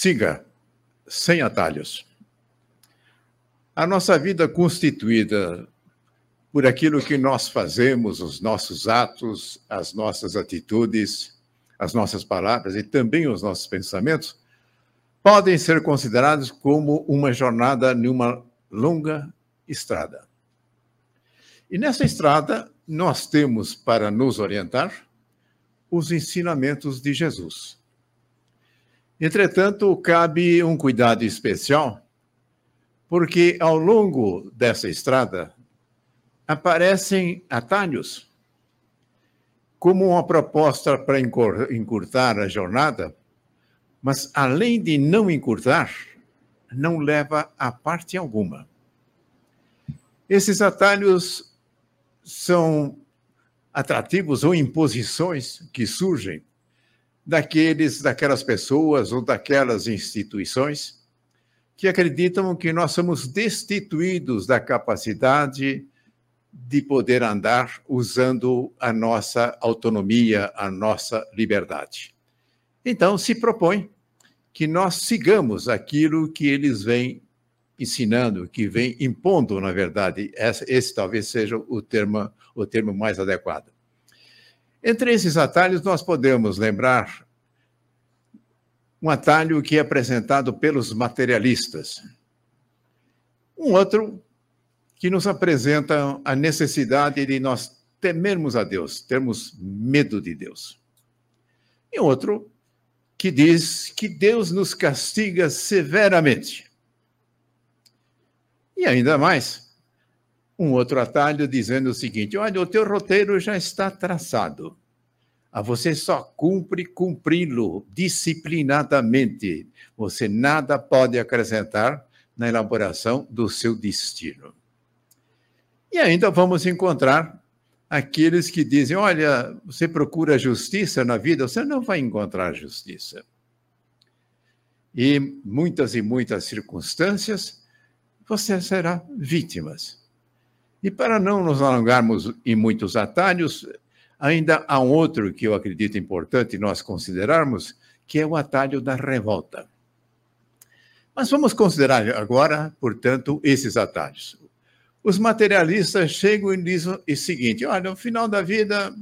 Siga, sem atalhos. A nossa vida constituída por aquilo que nós fazemos, os nossos atos, as nossas atitudes, as nossas palavras e também os nossos pensamentos, podem ser considerados como uma jornada numa longa estrada. E nessa estrada, nós temos para nos orientar os ensinamentos de Jesus. Entretanto, cabe um cuidado especial, porque ao longo dessa estrada aparecem atalhos, como uma proposta para encurtar a jornada, mas além de não encurtar, não leva a parte alguma. Esses atalhos são atrativos ou imposições que surgem daqueles, daquelas pessoas ou daquelas instituições que acreditam que nós somos destituídos da capacidade de poder andar usando a nossa autonomia, a nossa liberdade. Então, se propõe que nós sigamos aquilo que eles vêm ensinando, que vem impondo, na verdade. Esse, esse talvez seja o termo, o termo mais adequado. Entre esses atalhos, nós podemos lembrar um atalho que é apresentado pelos materialistas. Um outro que nos apresenta a necessidade de nós temermos a Deus, termos medo de Deus. E outro que diz que Deus nos castiga severamente. E ainda mais, um outro atalho dizendo o seguinte: olha, o teu roteiro já está traçado. A você só cumpre cumpri-lo disciplinadamente. Você nada pode acrescentar na elaboração do seu destino. E ainda vamos encontrar aqueles que dizem: olha, você procura justiça na vida, você não vai encontrar justiça. E muitas e muitas circunstâncias você será vítimas. E para não nos alongarmos em muitos atalhos, ainda há um outro que eu acredito importante nós considerarmos, que é o atalho da revolta. Mas vamos considerar agora, portanto, esses atalhos. Os materialistas chegam e dizem o seguinte: olha, no final da vida,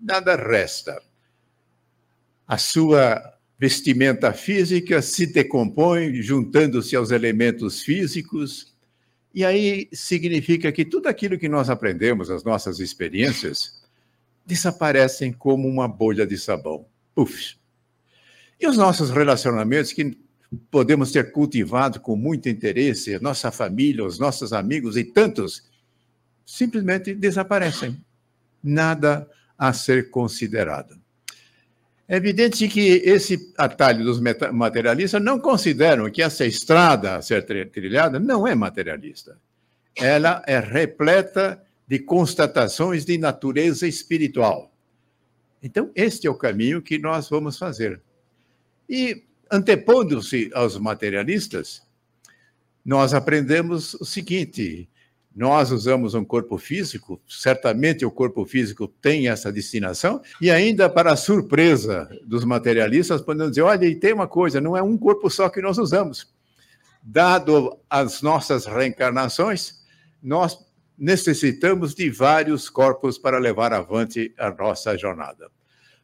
nada resta. A sua vestimenta física se decompõe, juntando-se aos elementos físicos, e aí significa que tudo aquilo que nós aprendemos, as nossas experiências, desaparecem como uma bolha de sabão. Puf! E os nossos relacionamentos que podemos ter cultivado com muito interesse, nossa família, os nossos amigos e tantos, simplesmente desaparecem. Nada a ser considerado. É evidente que esse atalho dos materialistas não consideram que essa estrada a ser trilhada não é materialista. Ela é repleta de constatações de natureza espiritual. Então, este é o caminho que nós vamos fazer. E, antepondo-se aos materialistas, nós aprendemos o seguinte: nós usamos um corpo físico, certamente o corpo físico tem essa destinação, e ainda para surpresa dos materialistas, podemos dizer: olha, e tem uma coisa, não é um corpo só que nós usamos. Dado as nossas reencarnações, nós necessitamos de vários corpos para levar avante a nossa jornada.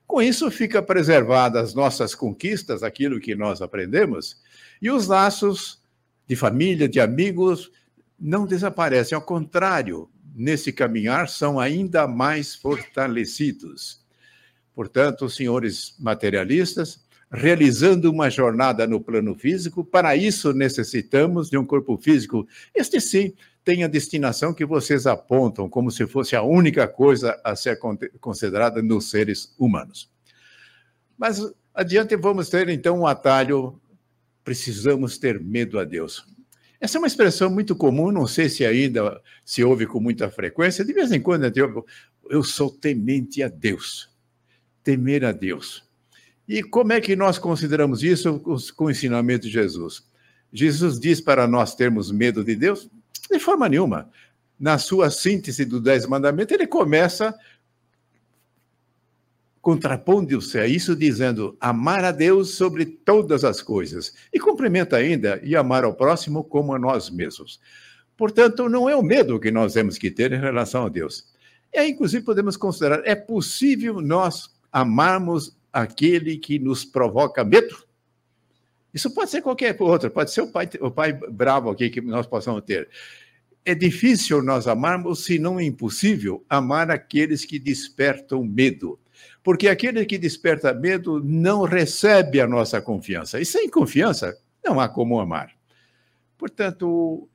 Com isso, fica preservadas as nossas conquistas, aquilo que nós aprendemos, e os laços de família, de amigos, não desaparecem, ao contrário, nesse caminhar são ainda mais fortalecidos. Portanto, senhores materialistas, realizando uma jornada no plano físico, para isso necessitamos de um corpo físico. Este sim tem a destinação que vocês apontam como se fosse a única coisa a ser considerada nos seres humanos. Mas adiante vamos ter então um atalho. Precisamos ter medo a Deus. Essa é uma expressão muito comum, não sei se ainda se ouve com muita frequência. De vez em quando eu eu sou temente a Deus. Temer a Deus. E como é que nós consideramos isso com o ensinamento de Jesus? Jesus diz para nós termos medo de Deus? De forma nenhuma. Na sua síntese do Dez Mandamentos, ele começa contrapondo-se a isso, dizendo amar a Deus sobre todas as coisas. E complementa ainda, e amar ao próximo como a nós mesmos. Portanto, não é o medo que nós temos que ter em relação a Deus. Aí, inclusive, podemos considerar: é possível nós amarmos aquele que nos provoca medo? Isso pode ser qualquer outro, pode ser o pai, o pai bravo aqui que nós possamos ter. É difícil nós amarmos, se não é impossível, amar aqueles que despertam medo. Porque aquele que desperta medo não recebe a nossa confiança. E sem confiança, não há como amar. Portanto,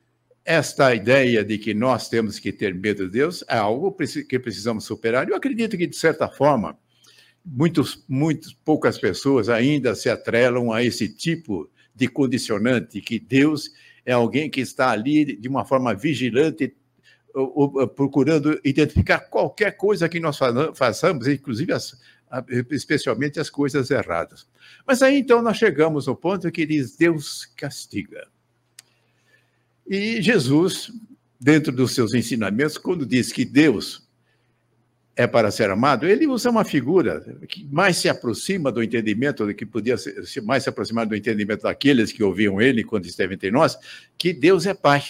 esta ideia de que nós temos que ter medo de Deus é algo que precisamos superar. Eu acredito que, de certa forma, muitos, muitas poucas pessoas ainda se atrelam a esse tipo de condicionante, que Deus é alguém que está ali de uma forma vigilante, procurando identificar qualquer coisa que nós façamos, inclusive as, especialmente as coisas erradas. Mas aí então nós chegamos ao ponto que diz: Deus castiga. E Jesus, dentro dos seus ensinamentos, quando diz que Deus é para ser amado, ele usa uma figura que mais se aproxima do entendimento, que podia ser, mais se aproximar do entendimento daqueles que ouviam ele quando esteve entre nós, que Deus é Pai.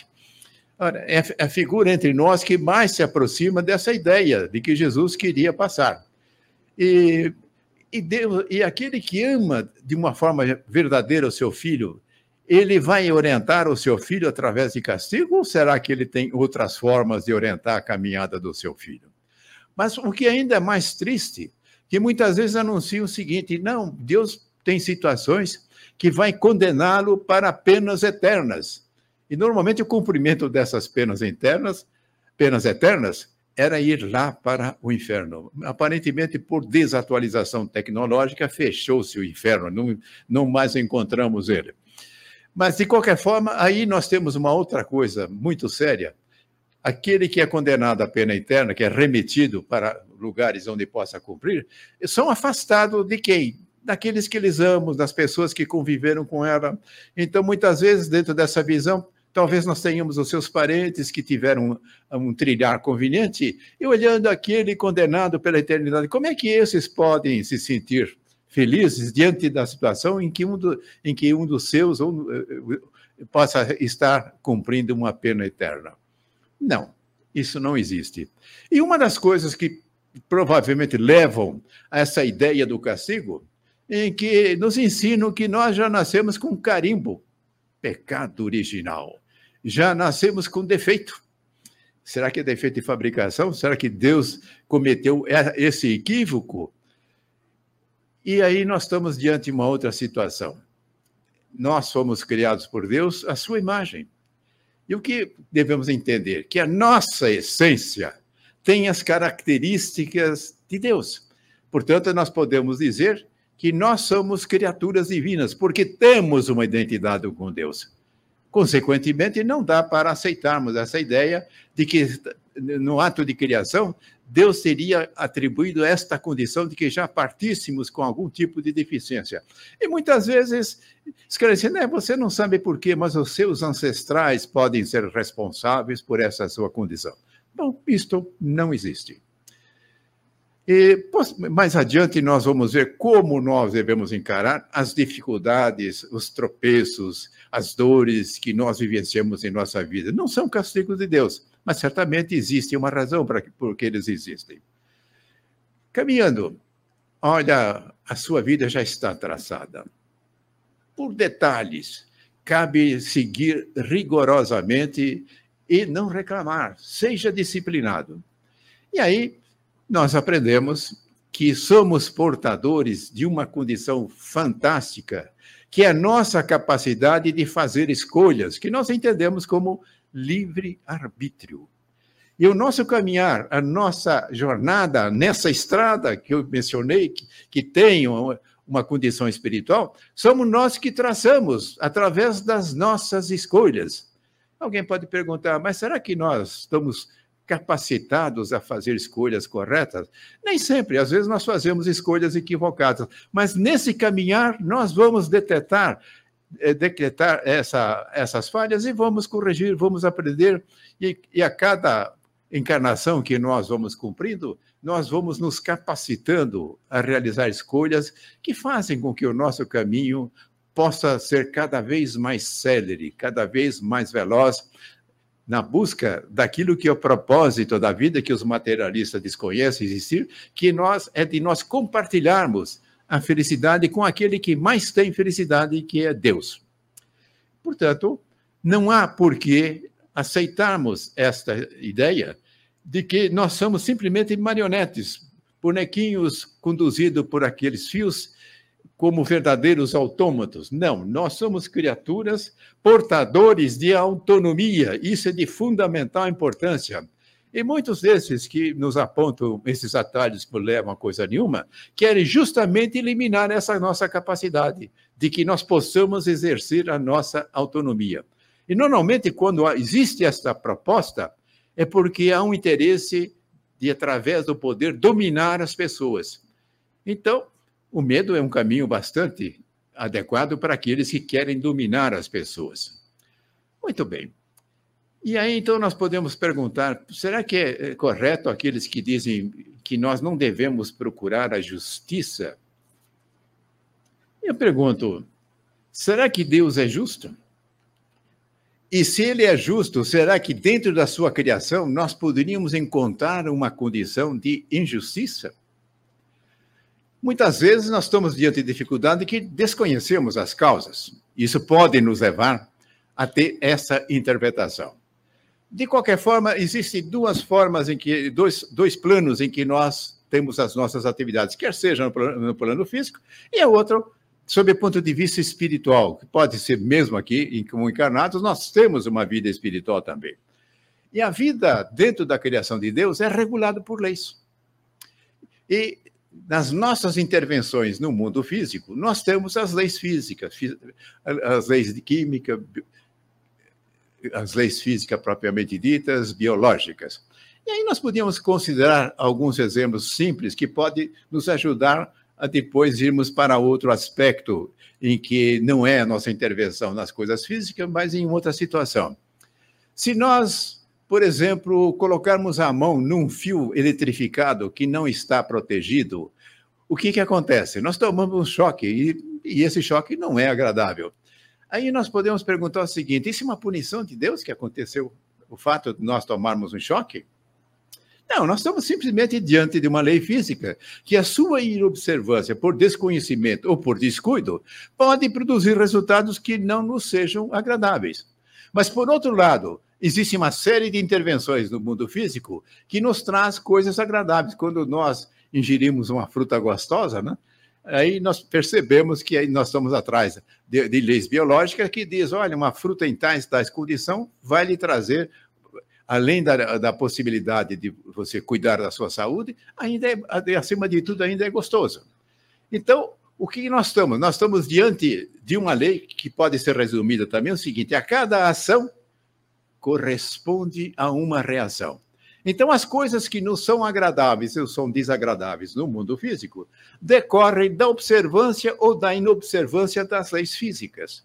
Ora, é a figura entre nós que mais se aproxima dessa ideia de que Jesus queria passar. E, e, Deus, e aquele que ama de uma forma verdadeira o seu filho, ele vai orientar o seu filho através de castigo ou será que ele tem outras formas de orientar a caminhada do seu filho? Mas o que ainda é mais triste, que muitas vezes anuncia o seguinte: não, Deus tem situações que vai condená-lo para penas eternas. E normalmente o cumprimento dessas penas internas, penas eternas, era ir lá para o inferno. Aparentemente, por desatualização tecnológica, fechou-se o inferno, não, não mais encontramos ele. Mas, de qualquer forma, aí nós temos uma outra coisa muito séria. Aquele que é condenado à pena eterna, que é remetido para lugares onde possa cumprir, são afastados de quem? Daqueles que eles amam, das pessoas que conviveram com ela. Então, muitas vezes, dentro dessa visão, talvez nós tenhamos os seus parentes que tiveram um, um, trilhar conveniente, e olhando aquele condenado pela eternidade, como é que esses podem se sentir felizes diante da situação em que um, do, em que um dos seus eh, eh, possa estar cumprindo uma pena eterna. Não, isso não existe. E uma das coisas que provavelmente levam a essa ideia do castigo, em que nos ensinam que nós já nascemos com carimbo, pecado original. Já nascemos com defeito. Será que é defeito de fabricação? Será que Deus cometeu esse equívoco? E aí nós estamos diante de uma outra situação. Nós fomos criados por Deus à sua imagem. E o que devemos entender? Que a nossa essência tem as características de Deus. Portanto, nós podemos dizer que nós somos criaturas divinas, porque temos uma identidade com Deus. Consequentemente, não dá para aceitarmos essa ideia de que, no ato de criação, Deus teria atribuído esta condição de que já partíssemos com algum tipo de deficiência. E muitas vezes esclarece, né, você não sabe por quê, mas os seus ancestrais podem ser responsáveis por essa sua condição. Bom, isto não existe. E mais adiante nós vamos ver como nós devemos encarar as dificuldades, os tropeços, as dores que nós vivenciamos em nossa vida. Não são castigos de Deus, mas certamente existe uma razão para que, por que eles existem. Caminhando, olha, a sua vida já está traçada. Por detalhes, cabe seguir rigorosamente e não reclamar, seja disciplinado. E aí, nós aprendemos que somos portadores de uma condição fantástica, que é a nossa capacidade de fazer escolhas, que nós entendemos como livre-arbítrio. E o nosso caminhar, a nossa jornada nessa estrada que eu mencionei, que, que tem uma, uma condição espiritual, somos nós que traçamos através das nossas escolhas. Alguém pode perguntar, mas será que nós estamos capacitados a fazer escolhas corretas? Nem sempre, às vezes nós fazemos escolhas equivocadas, mas nesse caminhar nós vamos detectar, é, decretar essa, essas falhas e vamos corrigir, vamos aprender, e, e a cada encarnação que nós vamos cumprindo, nós vamos nos capacitando a realizar escolhas que fazem com que o nosso caminho possa ser cada vez mais célere, cada vez mais veloz, na busca daquilo que é o propósito da vida que os materialistas desconhecem existir, que nós é de nós compartilharmos a felicidade com aquele que mais tem felicidade, que é Deus. Portanto, não há por que aceitarmos esta ideia de que nós somos simplesmente marionetes, bonequinhos conduzidos por aqueles fios como verdadeiros autômatos. Não, nós somos criaturas portadores de autonomia. Isso é de fundamental importância. E muitos desses que nos apontam esses atalhos que levam a coisa nenhuma, querem justamente eliminar essa nossa capacidade de que nós possamos exercer a nossa autonomia. E normalmente, quando existe essa proposta, é porque há um interesse de, através do poder, dominar as pessoas. Então, o medo é um caminho bastante adequado para aqueles que querem dominar as pessoas. Muito bem. E aí, então, nós podemos perguntar: será que é correto aqueles que dizem que nós não devemos procurar a justiça? Eu pergunto: será que Deus é justo? E se ele é justo, será que dentro da sua criação nós poderíamos encontrar uma condição de injustiça? Muitas vezes nós estamos diante de dificuldade que desconhecemos as causas. Isso pode nos levar a ter essa interpretação. De qualquer forma, existem duas formas em que, dois, dois planos em que nós temos as nossas atividades, quer seja no plano, no plano físico, e a outra sob o ponto de vista espiritual, que pode ser mesmo aqui, como encarnados, nós temos uma vida espiritual também. E a vida dentro da criação de Deus é regulada por leis. E nas nossas intervenções no mundo físico, nós temos as leis físicas, as leis de química, as leis físicas propriamente ditas, biológicas. E aí nós podíamos considerar alguns exemplos simples que podem nos ajudar a depois irmos para outro aspecto em que não é a nossa intervenção nas coisas físicas, mas em outra situação. Se nós, por exemplo, colocarmos a mão num fio eletrificado que não está protegido, o que, que acontece? Nós tomamos um choque e, e esse choque não é agradável. Aí nós podemos perguntar o seguinte: isso é uma punição de Deus que aconteceu, o fato de nós tomarmos um choque? Não, nós estamos simplesmente diante de uma lei física que a sua inobservância por desconhecimento ou por descuido pode produzir resultados que não nos sejam agradáveis. Mas, por outro lado, existe uma série de intervenções no mundo físico que nos traz coisas agradáveis. Quando nós ingerimos uma fruta gostosa, né? aí nós percebemos que aí nós estamos atrás de, de leis biológicas que diz, olha, uma fruta em tais, tais condição vai lhe trazer além da, da possibilidade de você cuidar da sua saúde, ainda é, acima de tudo, ainda é gostoso. Então, o que nós estamos? Nós estamos diante de uma lei que pode ser resumida também o seguinte: a cada ação corresponde a uma reação. Então, as coisas que não são agradáveis ou são desagradáveis no mundo físico decorrem da observância ou da inobservância das leis físicas.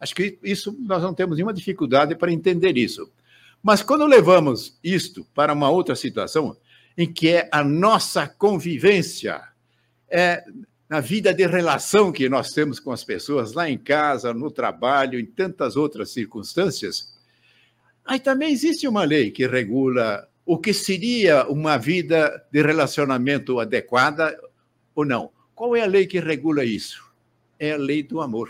Acho que isso nós não temos nenhuma dificuldade para entender isso. Mas quando levamos isto para uma outra situação, em que é a nossa convivência, é na vida de relação que nós temos com as pessoas, lá em casa, no trabalho, em tantas outras circunstâncias, aí também existe uma lei que regula o que seria uma vida de relacionamento adequada ou não. Qual é a lei que regula isso? É a lei do amor.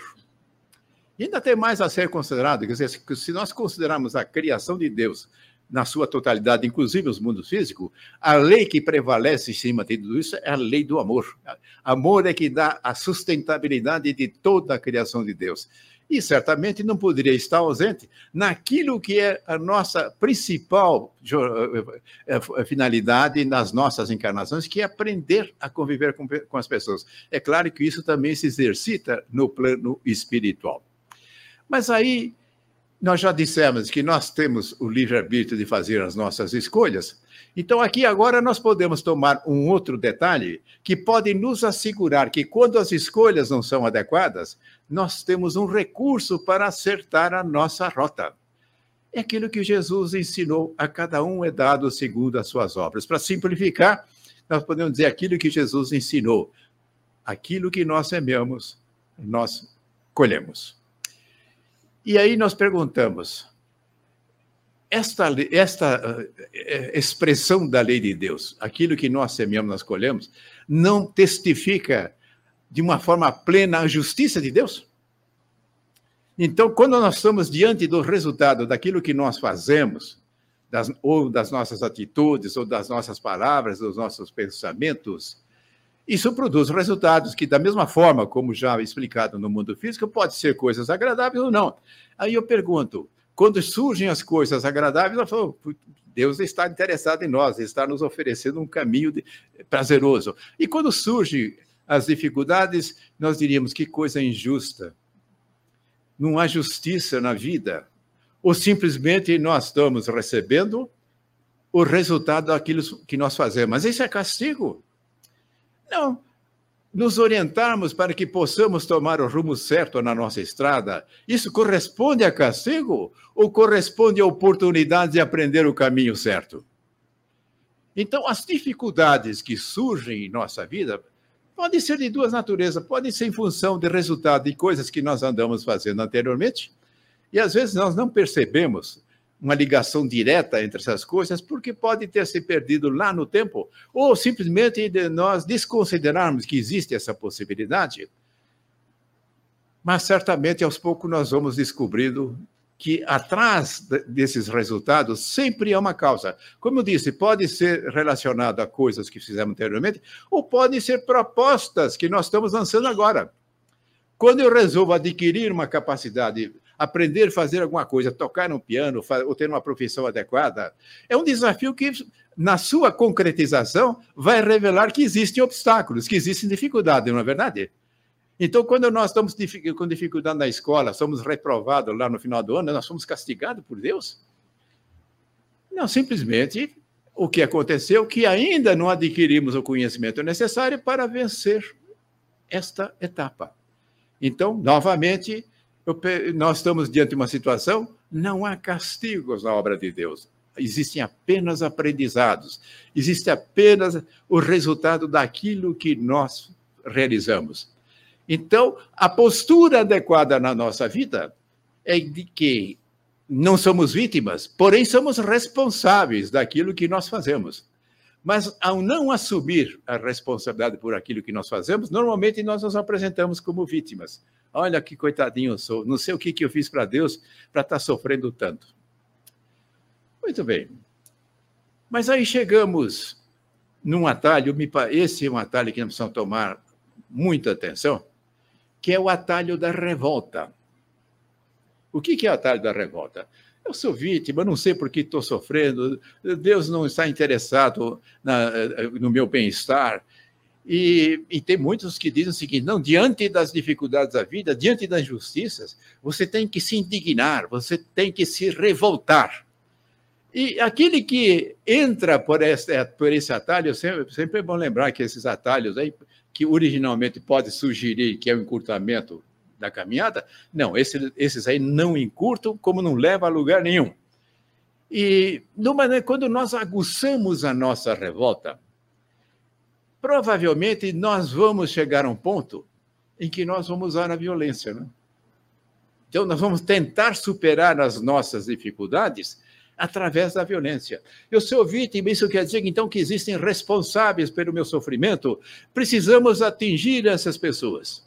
E ainda tem mais a ser considerado, quer dizer, se nós considerarmos a criação de Deus na sua totalidade, inclusive os mundos físicos, a lei que prevalece em cima de tudo isso é a lei do amor. Amor é que dá a sustentabilidade de toda a criação de Deus. E certamente não poderia estar ausente naquilo que é a nossa principal eh, eh, finalidade nas nossas encarnações, que é aprender a conviver com, as pessoas. É claro que isso também se exercita no plano espiritual. Mas aí nós já dissemos que nós temos o livre-arbítrio de fazer as nossas escolhas. Então, aqui agora nós podemos tomar um outro detalhe que pode nos assegurar que, quando as escolhas não são adequadas, nós temos um recurso para acertar a nossa rota. É aquilo que Jesus ensinou, a cada um é dado segundo as suas obras. Para simplificar, nós podemos dizer aquilo que Jesus ensinou. Aquilo que nós sememos, nós colhemos. E aí nós perguntamos: esta, esta eh, expressão da lei de Deus, aquilo que nós semeamos, nós colhemos, não testifica de uma forma plena a justiça de Deus? Então, quando nós estamos diante do resultado daquilo que nós fazemos, das, ou das nossas atitudes, ou das nossas palavras, dos nossos pensamentos, isso produz resultados que, da mesma forma como já explicado no mundo físico, pode ser coisas agradáveis ou não. Aí eu pergunto, quando surgem as coisas agradáveis, eu falo, Deus está interessado em nós, está nos oferecendo um caminho de, prazeroso. E quando surgem as dificuldades, nós diríamos que coisa injusta. Não há justiça na vida ou simplesmente nós estamos recebendo o resultado daquilo que nós fazemos. Mas isso é castigo? Não. Nos orientarmos para que possamos tomar o rumo certo na nossa estrada, isso corresponde a castigo ou corresponde a oportunidade de aprender o caminho certo? Então, as dificuldades que surgem em nossa vida podem ser de duas naturezas, podem ser em função de resultado de coisas que nós andamos fazendo anteriormente, e às vezes nós não percebemos uma ligação direta entre essas coisas, porque pode ter se perdido lá no tempo, ou simplesmente de nós desconsiderarmos que existe essa possibilidade. Mas certamente aos poucos nós vamos descobrindo que atrás desses resultados sempre há uma causa. Como eu disse, pode ser relacionado a coisas que fizemos anteriormente, ou pode ser propostas que nós estamos lançando agora. Quando eu resolvo adquirir uma capacidade aprender a fazer alguma coisa, tocar no piano ou ter uma profissão adequada, é um desafio que, na sua concretização, vai revelar que existem obstáculos, que existem dificuldades, não é verdade? Então, quando nós estamos com dificuldade na escola, somos reprovados lá no final do ano, nós somos castigados por Deus? Não, simplesmente o que aconteceu que ainda não adquirimos o conhecimento necessário para vencer esta etapa. Então, novamente, nós estamos diante de uma situação, não há castigos na obra de Deus. Existem apenas aprendizados, existe apenas o resultado daquilo que nós realizamos. Então, a postura adequada na nossa vida é de que não somos vítimas, porém somos responsáveis daquilo que nós fazemos. Mas ao não assumir a responsabilidade por aquilo que nós fazemos, normalmente nós nos apresentamos como vítimas. Olha que coitadinho eu sou, não sei o que, que eu fiz para Deus para estar tá sofrendo tanto. Muito bem. Mas aí chegamos num atalho, esse é um atalho que nós precisamos tomar muita atenção, que é o atalho da revolta. O que é o atalho da revolta? Eu sou vítima, não sei por que estou sofrendo, Deus não está interessado na, no meu bem-estar, e, e, tem muitos que dizem o seguinte: não, diante das dificuldades da vida, diante das injustiças, você tem que se indignar, você tem que se revoltar. E aquele que entra por esse, por esse atalho, sempre, sempre é bom lembrar que esses atalhos aí, que originalmente pode sugerir que é o encurtamento da caminhada, não, esses, esses aí não encurtam, como não leva a lugar nenhum. E numa, quando nós aguçamos a nossa revolta, provavelmente nós vamos chegar a um ponto em que nós vamos usar a violência. Né? Então, nós vamos tentar superar as nossas dificuldades através da violência. Eu sou vítima, isso quer dizer então que existem responsáveis pelo meu sofrimento. Precisamos atingir essas pessoas.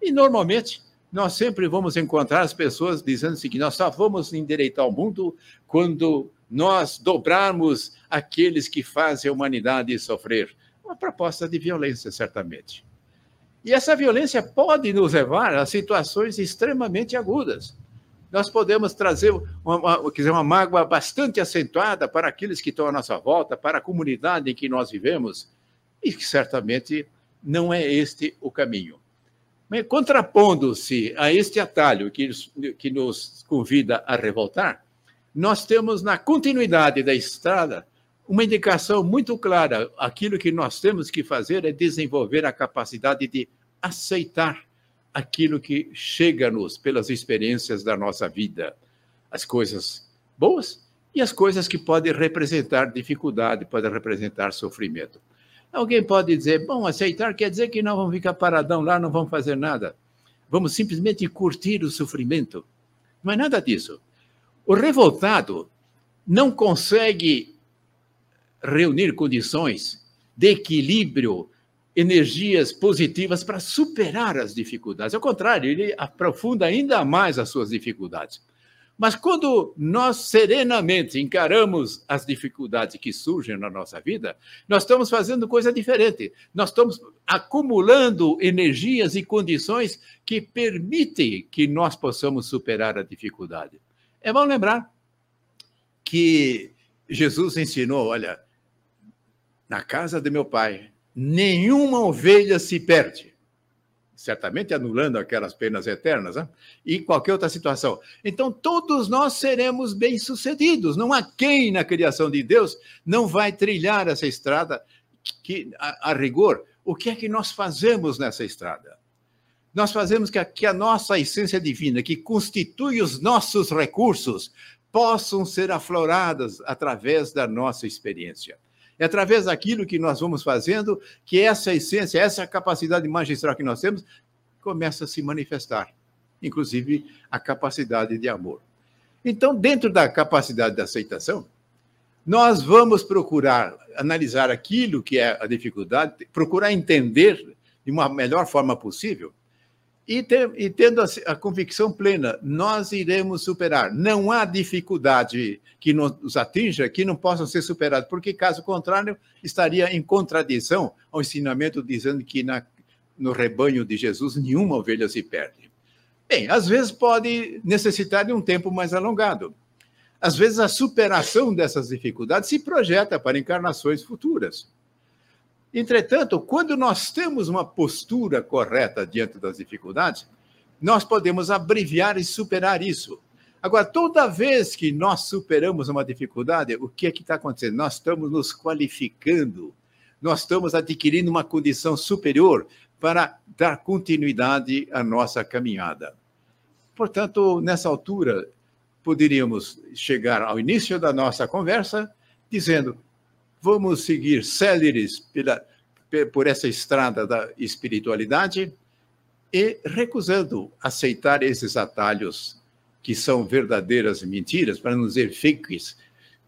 E normalmente nós sempre vamos encontrar as pessoas dizendo assim, que nós só vamos endireitar o mundo quando nós dobrarmos aqueles que fazem a humanidade sofrer uma proposta de violência, certamente. E essa violência pode nos levar a situações extremamente agudas. Nós podemos trazer uma, uma, uma mágoa bastante acentuada para aqueles que estão à nossa volta, para a comunidade em que nós vivemos, e que certamente não é este o caminho. Contrapondo-se a este atalho que, que nos convida a revoltar, nós temos na continuidade da estrada uma indicação muito clara. Aquilo que nós temos que fazer é desenvolver a capacidade de aceitar aquilo que chega-nos pelas experiências da nossa vida. As coisas boas e as coisas que podem representar dificuldade, podem representar sofrimento. Alguém pode dizer, bom, aceitar quer dizer que não vamos ficar paradão lá, não vamos fazer nada. Vamos simplesmente curtir o sofrimento. Não é nada disso. O revoltado não consegue reunir condições de equilíbrio, energias positivas para superar as dificuldades. Ao contrário, ele aprofunda ainda mais as suas dificuldades. Mas quando nós serenamente encaramos as dificuldades que surgem na nossa vida, nós estamos fazendo coisa diferente. Nós estamos acumulando energias e condições que permitem que nós possamos superar a dificuldade. É bom lembrar que Jesus ensinou: olha, na casa de meu pai, nenhuma ovelha se perde certamente anulando aquelas penas eternas, né? e qualquer outra situação. Então, todos nós seremos bem-sucedidos. Não há quem na criação de Deus não vai trilhar essa estrada que, a, a rigor. O que é que nós fazemos nessa estrada? Nós fazemos que a, que a nossa essência divina, que constitui os nossos recursos, possam ser afloradas através da nossa experiência. É através daquilo que nós vamos fazendo que essa essência, essa capacidade magistral que nós temos, começa a se manifestar, inclusive a capacidade de amor. Então, dentro da capacidade de aceitação, nós vamos procurar analisar aquilo que é a dificuldade, procurar entender de uma melhor forma possível e, ter, e tendo a, a, convicção plena, nós iremos superar. Não há dificuldade que nos atinja que não possa ser superada, porque, caso contrário, estaria em contradição ao ensinamento dizendo que na, no rebanho de Jesus nenhuma ovelha se perde. Bem, às vezes pode necessitar de um tempo mais alongado. Às vezes a superação dessas dificuldades se projeta para encarnações futuras. Entretanto, quando nós temos uma postura correta diante das dificuldades, nós podemos abreviar e superar isso. Agora, toda vez que nós superamos uma dificuldade, o que é que está acontecendo? Nós estamos nos qualificando, nós estamos adquirindo uma condição superior para dar continuidade à nossa caminhada. Portanto, nessa altura, poderíamos chegar ao início da nossa conversa dizendo: vamos seguir céleres pela, por essa estrada da espiritualidade e recusando aceitar esses atalhos que são verdadeiras mentiras, para não dizer fakes,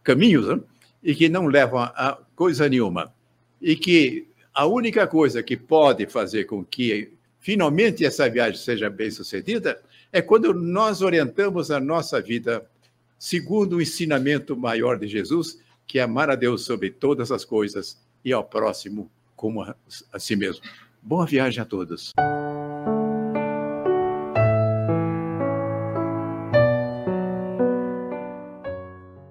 caminhos, né? e que não levam a coisa nenhuma. E que a única coisa que pode fazer com que finalmente essa viagem seja bem sucedida é quando nós orientamos a nossa vida segundo o ensinamento maior de Jesus, que é amar a Deus sobre todas as coisas e ao próximo como a, a si mesmo. Boa viagem a todos.